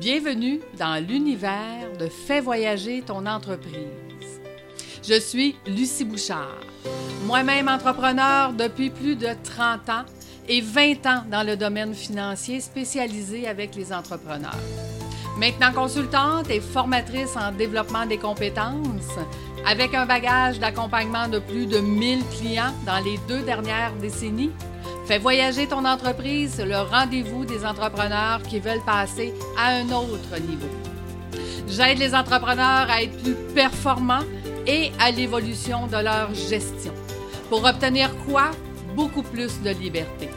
Bienvenue dans l'univers de Fais voyager ton entreprise. Je suis Lucie Bouchard, moi-même entrepreneur depuis plus de 30 ans et 20 ans dans le domaine financier spécialisé avec les entrepreneurs. Maintenant consultante et formatrice en développement des compétences, avec un bagage d'accompagnement de plus de 1000 clients dans les deux dernières décennies, Fais voyager ton entreprise, le rendez-vous des entrepreneurs qui veulent passer à un autre niveau. J'aide les entrepreneurs à être plus performants et à l'évolution de leur gestion. Pour obtenir quoi? Beaucoup plus de liberté.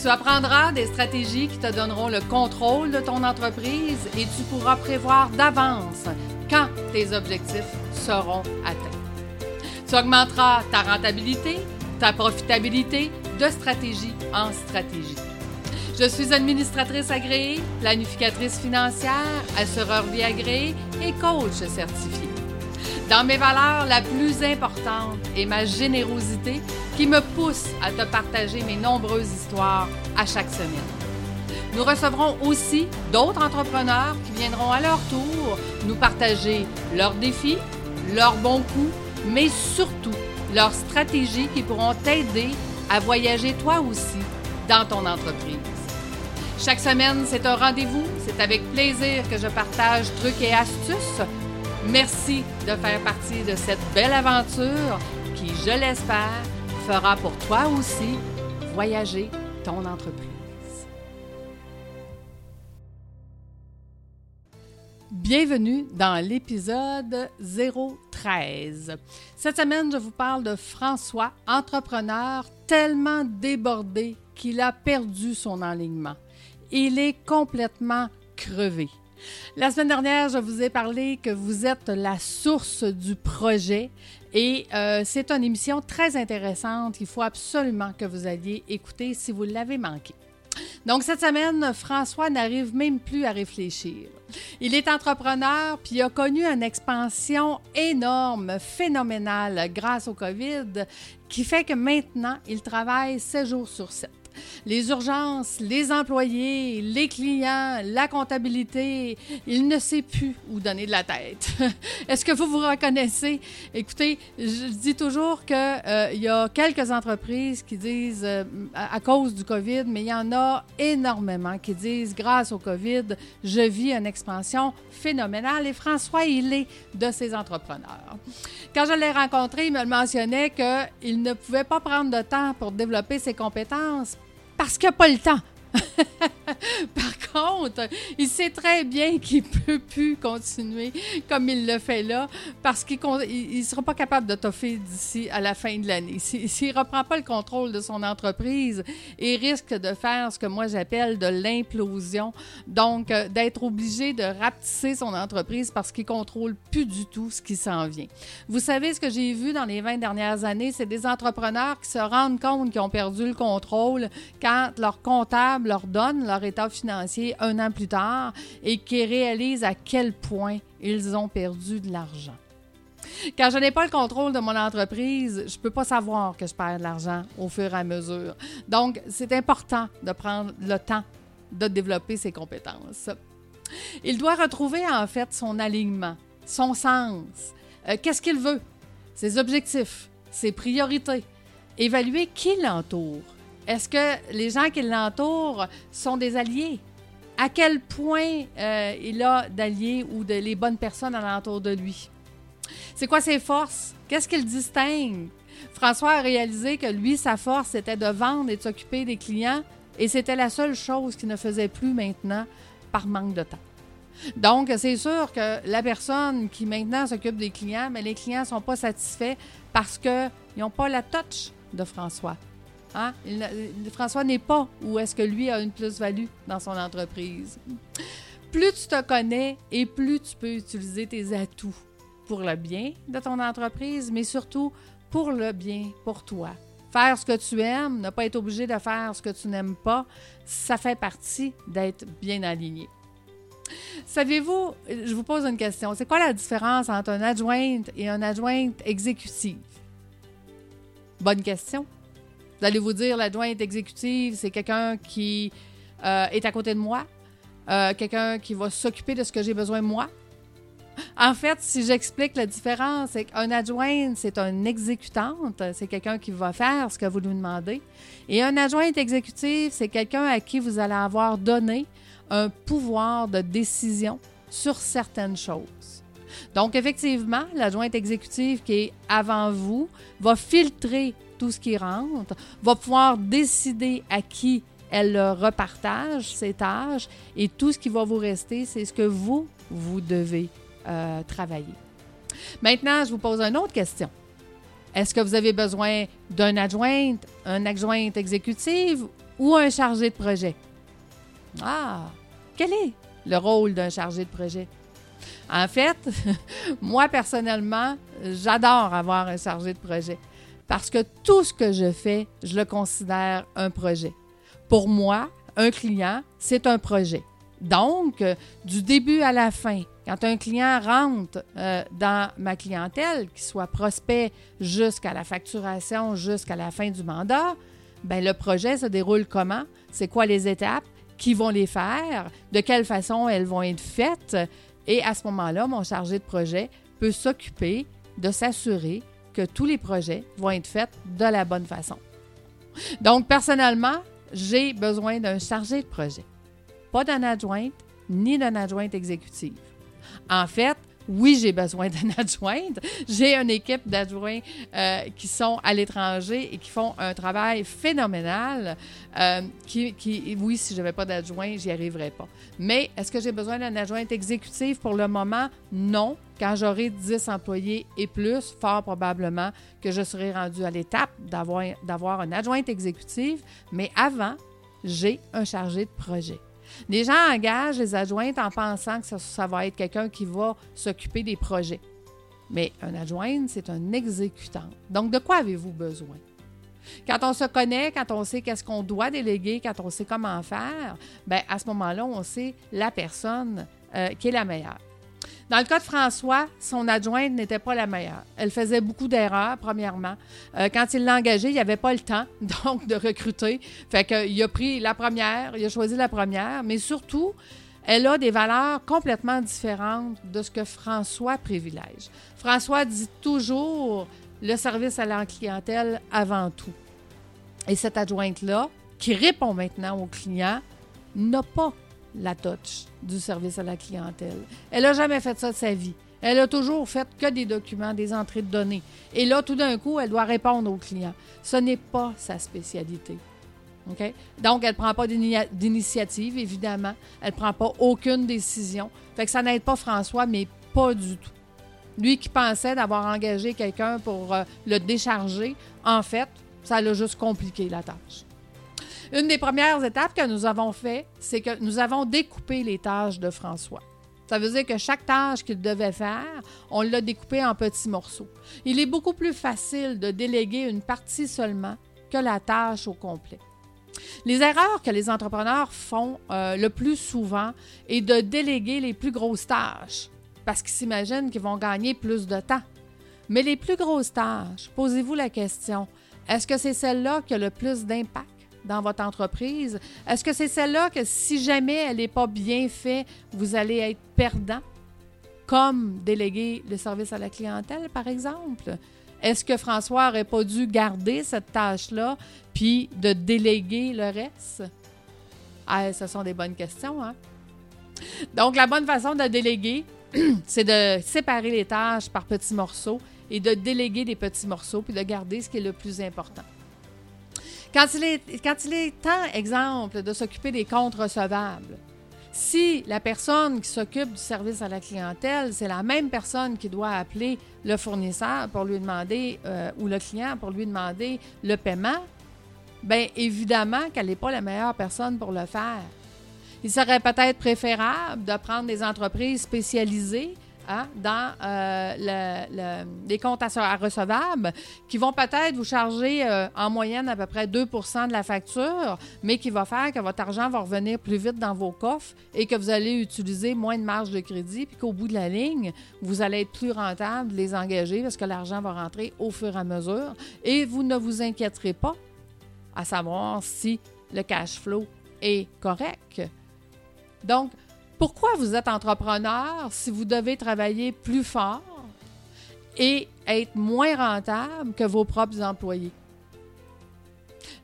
Tu apprendras des stratégies qui te donneront le contrôle de ton entreprise et tu pourras prévoir d'avance quand tes objectifs seront atteints. Tu augmenteras ta rentabilité, ta profitabilité de stratégie en stratégie. Je suis administratrice agréée, planificatrice financière, assureur vie agréée et coach certifié. Dans mes valeurs, la plus importante est ma générosité qui me pousse à te partager mes nombreuses histoires à chaque semaine. Nous recevrons aussi d'autres entrepreneurs qui viendront à leur tour nous partager leurs défis, leurs bons coups, mais surtout leurs stratégies qui pourront t'aider à voyager toi aussi dans ton entreprise. Chaque semaine, c'est un rendez-vous. C'est avec plaisir que je partage trucs et astuces. Merci de faire partie de cette belle aventure qui, je l'espère, fera pour toi aussi voyager ton entreprise. Bienvenue dans l'épisode 013. Cette semaine, je vous parle de François, entrepreneur tellement débordé qu'il a perdu son alignement. Il est complètement crevé. La semaine dernière, je vous ai parlé que vous êtes la source du projet et euh, c'est une émission très intéressante. Il faut absolument que vous alliez écouter si vous l'avez manqué. Donc, cette semaine, François n'arrive même plus à réfléchir. Il est entrepreneur, puis a connu une expansion énorme, phénoménale grâce au COVID, qui fait que maintenant, il travaille 7 jours sur 7 les urgences, les employés, les clients, la comptabilité. Il ne sait plus où donner de la tête. Est-ce que vous vous reconnaissez? Écoutez, je dis toujours qu'il euh, y a quelques entreprises qui disent euh, à, cause du COVID, mais il y en a énormément qui disent grâce au COVID, je vis une expansion phénoménale. Et François, il est de ces entrepreneurs. Quand je l'ai rencontré, il me mentionnait qu'il ne pouvait pas prendre de temps pour développer ses compétences parce qu'il n'a pas le temps. Par contre, il sait très bien qu'il ne peut plus continuer comme il le fait là parce qu'il ne sera pas capable de toffer d'ici à la fin de l'année. S'il ne reprend pas le contrôle de son entreprise, il risque de faire ce que moi j'appelle de l'implosion. Donc, euh, d'être obligé de rapetisser son entreprise parce qu'il ne contrôle plus du tout ce qui s'en vient. Vous savez, ce que j'ai vu dans les 20 dernières années, c'est des entrepreneurs qui se rendent compte qu'ils ont perdu le contrôle quand leur comptable leur donne leur état financier un an plus tard et qui réalisent à quel point ils ont perdu de l'argent. Quand je n'ai pas le contrôle de mon entreprise, je ne peux pas savoir que je perds de l'argent au fur et à mesure. Donc, c'est important de prendre le temps de développer ses compétences. Il doit retrouver en fait son alignement, son sens. Euh, qu'est-ce qu'il veut? Ses objectifs, ses priorités. Évaluer qui l'entoure. Est-ce que les gens qui l'entourent sont des alliés? À quel point euh, il a d'alliés ou de les bonnes personnes alentour de lui? C'est quoi ses forces? Qu'est-ce qu'il distingue? François a réalisé que lui, sa force, c'était de vendre et de s'occuper des clients, et c'était la seule chose qu'il ne faisait plus maintenant par manque de temps. Donc, c'est sûr que la personne qui maintenant s'occupe des clients, mais les clients ne sont pas satisfaits parce qu'ils n'ont pas la touch de François. Hein? François n'est pas où est-ce que lui a une plus-value dans son entreprise. Plus tu te connais et plus tu peux utiliser tes atouts pour le bien de ton entreprise, mais surtout pour le bien pour toi. Faire ce que tu aimes, ne pas être obligé de faire ce que tu n'aimes pas, ça fait partie d'être bien aligné. Savez-vous, je vous pose une question, c'est quoi la différence entre un adjointe et un adjointe exécutive? Bonne question. Vous allez vous dire, l'adjointe exécutive, c'est quelqu'un qui euh, est à côté de moi, euh, quelqu'un qui va s'occuper de ce que j'ai besoin moi. En fait, si j'explique la différence, c'est qu'un adjoint, c'est une exécutante, c'est quelqu'un qui va faire ce que vous lui demandez. Et un adjoint exécutif, c'est quelqu'un à qui vous allez avoir donné un pouvoir de décision sur certaines choses. Donc, effectivement, l'adjointe exécutive qui est avant vous va filtrer tout ce qui rentre, va pouvoir décider à qui elle repartage ses tâches et tout ce qui va vous rester, c'est ce que vous, vous devez euh, travailler. Maintenant, je vous pose une autre question. Est-ce que vous avez besoin d'un adjoint, un adjoint exécutive ou un chargé de projet? Ah, quel est le rôle d'un chargé de projet? En fait, moi personnellement, j'adore avoir un chargé de projet parce que tout ce que je fais, je le considère un projet. Pour moi, un client, c'est un projet. Donc, euh, du début à la fin, quand un client rentre euh, dans ma clientèle, qu'il soit prospect jusqu'à la facturation, jusqu'à la fin du mandat, ben le projet se déroule comment? C'est quoi les étapes? Qui vont les faire? De quelle façon elles vont être faites? Et à ce moment-là, mon chargé de projet peut s'occuper de s'assurer que tous les projets vont être faits de la bonne façon. Donc, personnellement, j'ai besoin d'un chargé de projet pas d'un adjointe ni d'un adjointe exécutive. En fait, oui, j'ai besoin d'une adjointe. J'ai une équipe d'adjoints euh, qui sont à l'étranger et qui font un travail phénoménal. Euh, qui, oui, si je n'avais pas d'adjoint, j'y arriverais pas. Mais est-ce que j'ai besoin d'un adjoint exécutif? Pour le moment? Non. Quand j'aurai 10 employés et plus, fort probablement que je serai rendu à l'étape d'avoir un adjointe exécutive. Mais avant, j'ai un chargé de projet. Les gens engagent les adjointes en pensant que ça, va être quelqu'un qui va s'occuper des projets. Mais un adjoint, c'est un exécutant. Donc, de quoi avez-vous besoin? Quand on se connaît, quand on sait qu'est-ce qu'on doit déléguer, quand on sait comment faire, bien, à ce moment-là, on sait la personne euh, qui est la meilleure. Dans le cas de François, son adjointe n'était pas la meilleure. Elle faisait beaucoup d'erreurs, premièrement. Euh, quand il l'a engagée, il n'y avait pas le temps, donc, de recruter. Fait qu'il a pris la première, il a choisi la première, mais surtout, elle a des valeurs complètement différentes de ce que François privilège. François dit toujours le service à la clientèle avant tout. Et cette adjointe-là, qui répond maintenant aux clients, n'a pas la touch du service à la clientèle. Elle n'a jamais fait ça de sa vie. Elle a toujours fait que des documents, des entrées de données. Et là, tout d'un coup, elle doit répondre aux clients. Ce n'est pas sa spécialité. Donc, elle ne prend pas d'initiative, évidemment. Elle ne prend pas aucune décision. Fait que ça n'aide pas François, mais pas du tout. Lui qui pensait d'avoir engagé quelqu'un pour euh, le décharger, en fait, ça l'a juste compliqué la tâche. Une des premières étapes que nous avons fait, c'est que nous avons découpé les tâches de François. Ça veut dire que chaque tâche qu'il devait faire, on l'a découpé en petits morceaux. Il est beaucoup plus facile de déléguer une partie seulement que la tâche au complet. Les erreurs que les entrepreneurs font euh, le plus souvent est de déléguer les plus grosses tâches parce qu'ils s'imaginent qu'ils vont gagner plus de temps. Mais les plus grosses tâches, posez-vous la question, est-ce que c'est celle-là qui a le plus d'impact? Dans votre entreprise? Est-ce que c'est celle-là que si jamais elle n'est pas bien faite, vous allez être perdant? Comme déléguer le service à la clientèle, par exemple? Est-ce que François n'aurait pas dû garder cette tâche-là puis de déléguer le reste? Ah, ce sont des bonnes questions, hein? Donc, la bonne façon de déléguer, c'est de séparer les tâches par petits morceaux et de déléguer des petits morceaux puis de garder ce qui est le plus important. Quand il est, quand il est temps, exemple, de s'occuper des comptes recevables, si la personne qui s'occupe du service à la clientèle, c'est la même personne qui doit appeler le fournisseur pour lui demander, euh, ou le client pour lui demander le paiement, bien évidemment qu'elle n'est pas la meilleure personne pour le faire. Il serait peut-être préférable de prendre des entreprises spécialisées Hein, dans euh, les comptes à, recevables qui vont peut-être vous charger euh, en moyenne à peu près 2 de la facture, mais qui va faire que votre argent va revenir plus vite dans vos coffres et que vous allez utiliser moins de marge de crédit, puis qu'au bout de la ligne, vous allez être plus rentable de les engager parce que l'argent va rentrer au fur et à mesure et vous ne vous inquiéterez pas à savoir si le cash flow est correct. Donc, pourquoi vous êtes entrepreneur si vous devez travailler plus fort et être moins rentable que vos propres employés?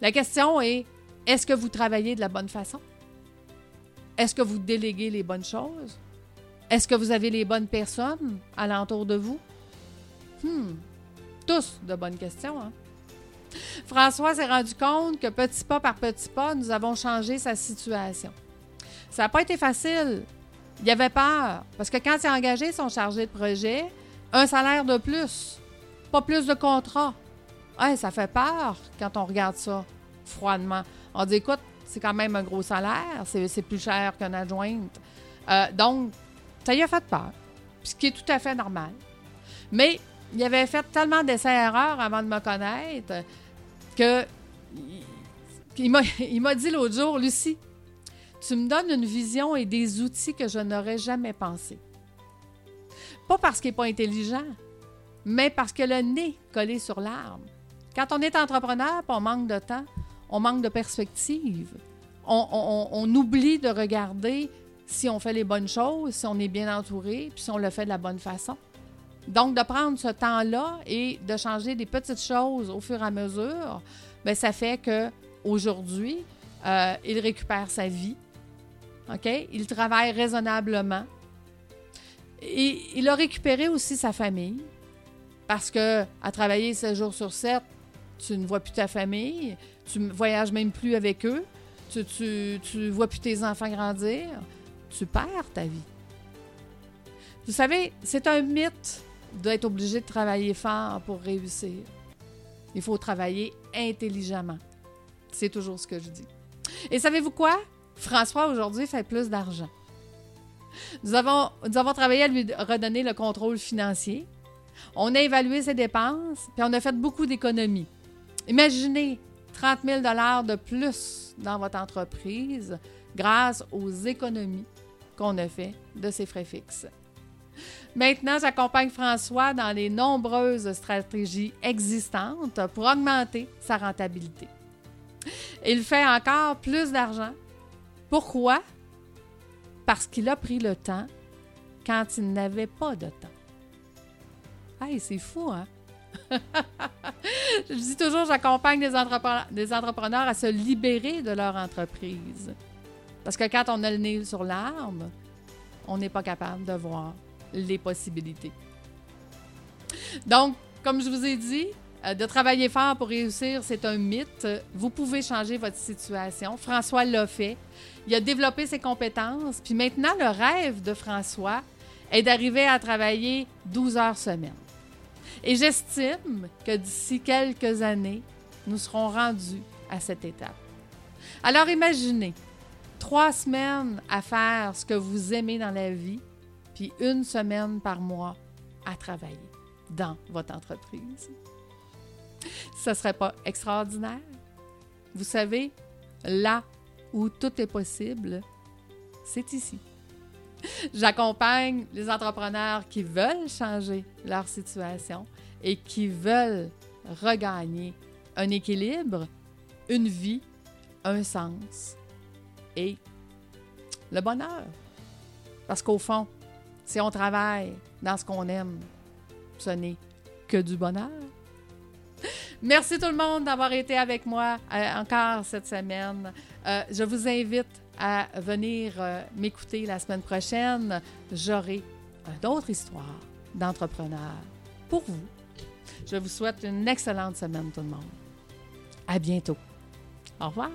La question est, est-ce que vous travaillez de la bonne façon? Est-ce que vous déléguez les bonnes choses? Est-ce que vous avez les bonnes personnes alentour de vous? Hmm, tous de bonnes questions. Hein? François s'est rendu compte que petit pas par petit pas, nous avons changé sa situation. Ça n'a pas été facile. Il y avait peur. Parce que quand il a engagé son chargé de projet, un salaire de plus, pas plus de contrat. ça fait peur quand on regarde ça froidement. On dit, écoute, c'est quand même un gros salaire, c'est plus cher qu'une adjointe. Euh, donc, ça y a fait peur, ce qui est tout à fait normal. Mais il avait fait tellement d'essais-erreurs avant de me connaître que il m'a dit l'autre jour, Lucie, tu me donnes une vision et des outils que je n'aurais jamais pensé. Pas parce qu'il n'est pas intelligent, mais parce que le nez collé sur l'arbre. Quand on est entrepreneur, on manque de temps, on manque de perspective. On, oublie de regarder si on fait les bonnes choses, si on est bien entouré, puis si on le fait de la bonne façon. Donc, de prendre ce temps-là et de changer des petites choses au fur et à mesure, bien, ça fait que aujourd'hui, euh, il récupère sa vie. OK? Il travaille raisonnablement. Et il a récupéré aussi sa famille parce que à travailler 7 jours sur 7, tu ne vois plus ta famille, tu ne voyages même plus avec eux, tu ne tu, vois plus tes enfants grandir, tu perds ta vie. Vous savez, c'est un mythe d'être obligé de travailler fort pour réussir. Il faut travailler intelligemment. C'est toujours ce que je dis. Et savez-vous quoi? François, aujourd'hui, fait plus d'argent. Nous avons, nous avons travaillé à lui redonner le contrôle financier. On a évalué ses dépenses, puis on a fait beaucoup d'économies. Imaginez 30 000 de plus dans votre entreprise grâce aux économies qu'on a fait de ses frais fixes. Maintenant, j'accompagne François dans les nombreuses stratégies existantes pour augmenter sa rentabilité. Il fait encore plus d'argent. Pourquoi? Parce qu'il a pris le temps quand il n'avait pas de temps. Hey, c'est fou, hein? je dis toujours, j'accompagne des, des, entrepreneurs à se libérer de leur entreprise. Parce que quand on a le nez sur l'arbre, on n'est pas capable de voir les possibilités. Donc, comme je vous ai dit, euh, de travailler fort pour réussir, c'est un mythe. Vous pouvez changer votre situation. François l'a fait. Il a développé ses compétences. Puis maintenant, le rêve de François est d'arriver à travailler 12 heures semaine. Et j'estime que d'ici quelques années, nous serons rendus à cette étape. Alors imaginez, trois semaines à faire ce que vous aimez dans la vie, puis une semaine par mois à travailler dans votre entreprise. Ce ne serait pas extraordinaire? Vous savez, là où tout est possible, c'est ici. J'accompagne les entrepreneurs qui veulent changer leur situation et qui veulent regagner un équilibre, une vie, un sens et le bonheur. Parce qu'au fond, si on travaille dans ce qu'on aime, ce n'est que du bonheur. Merci tout le monde d'avoir été avec moi euh, encore cette semaine. Euh, je vous invite à venir euh, m'écouter la semaine prochaine. J'aurai d'autres histoires d'entrepreneurs pour vous. Je vous souhaite une excellente semaine tout le monde. À bientôt. Au revoir.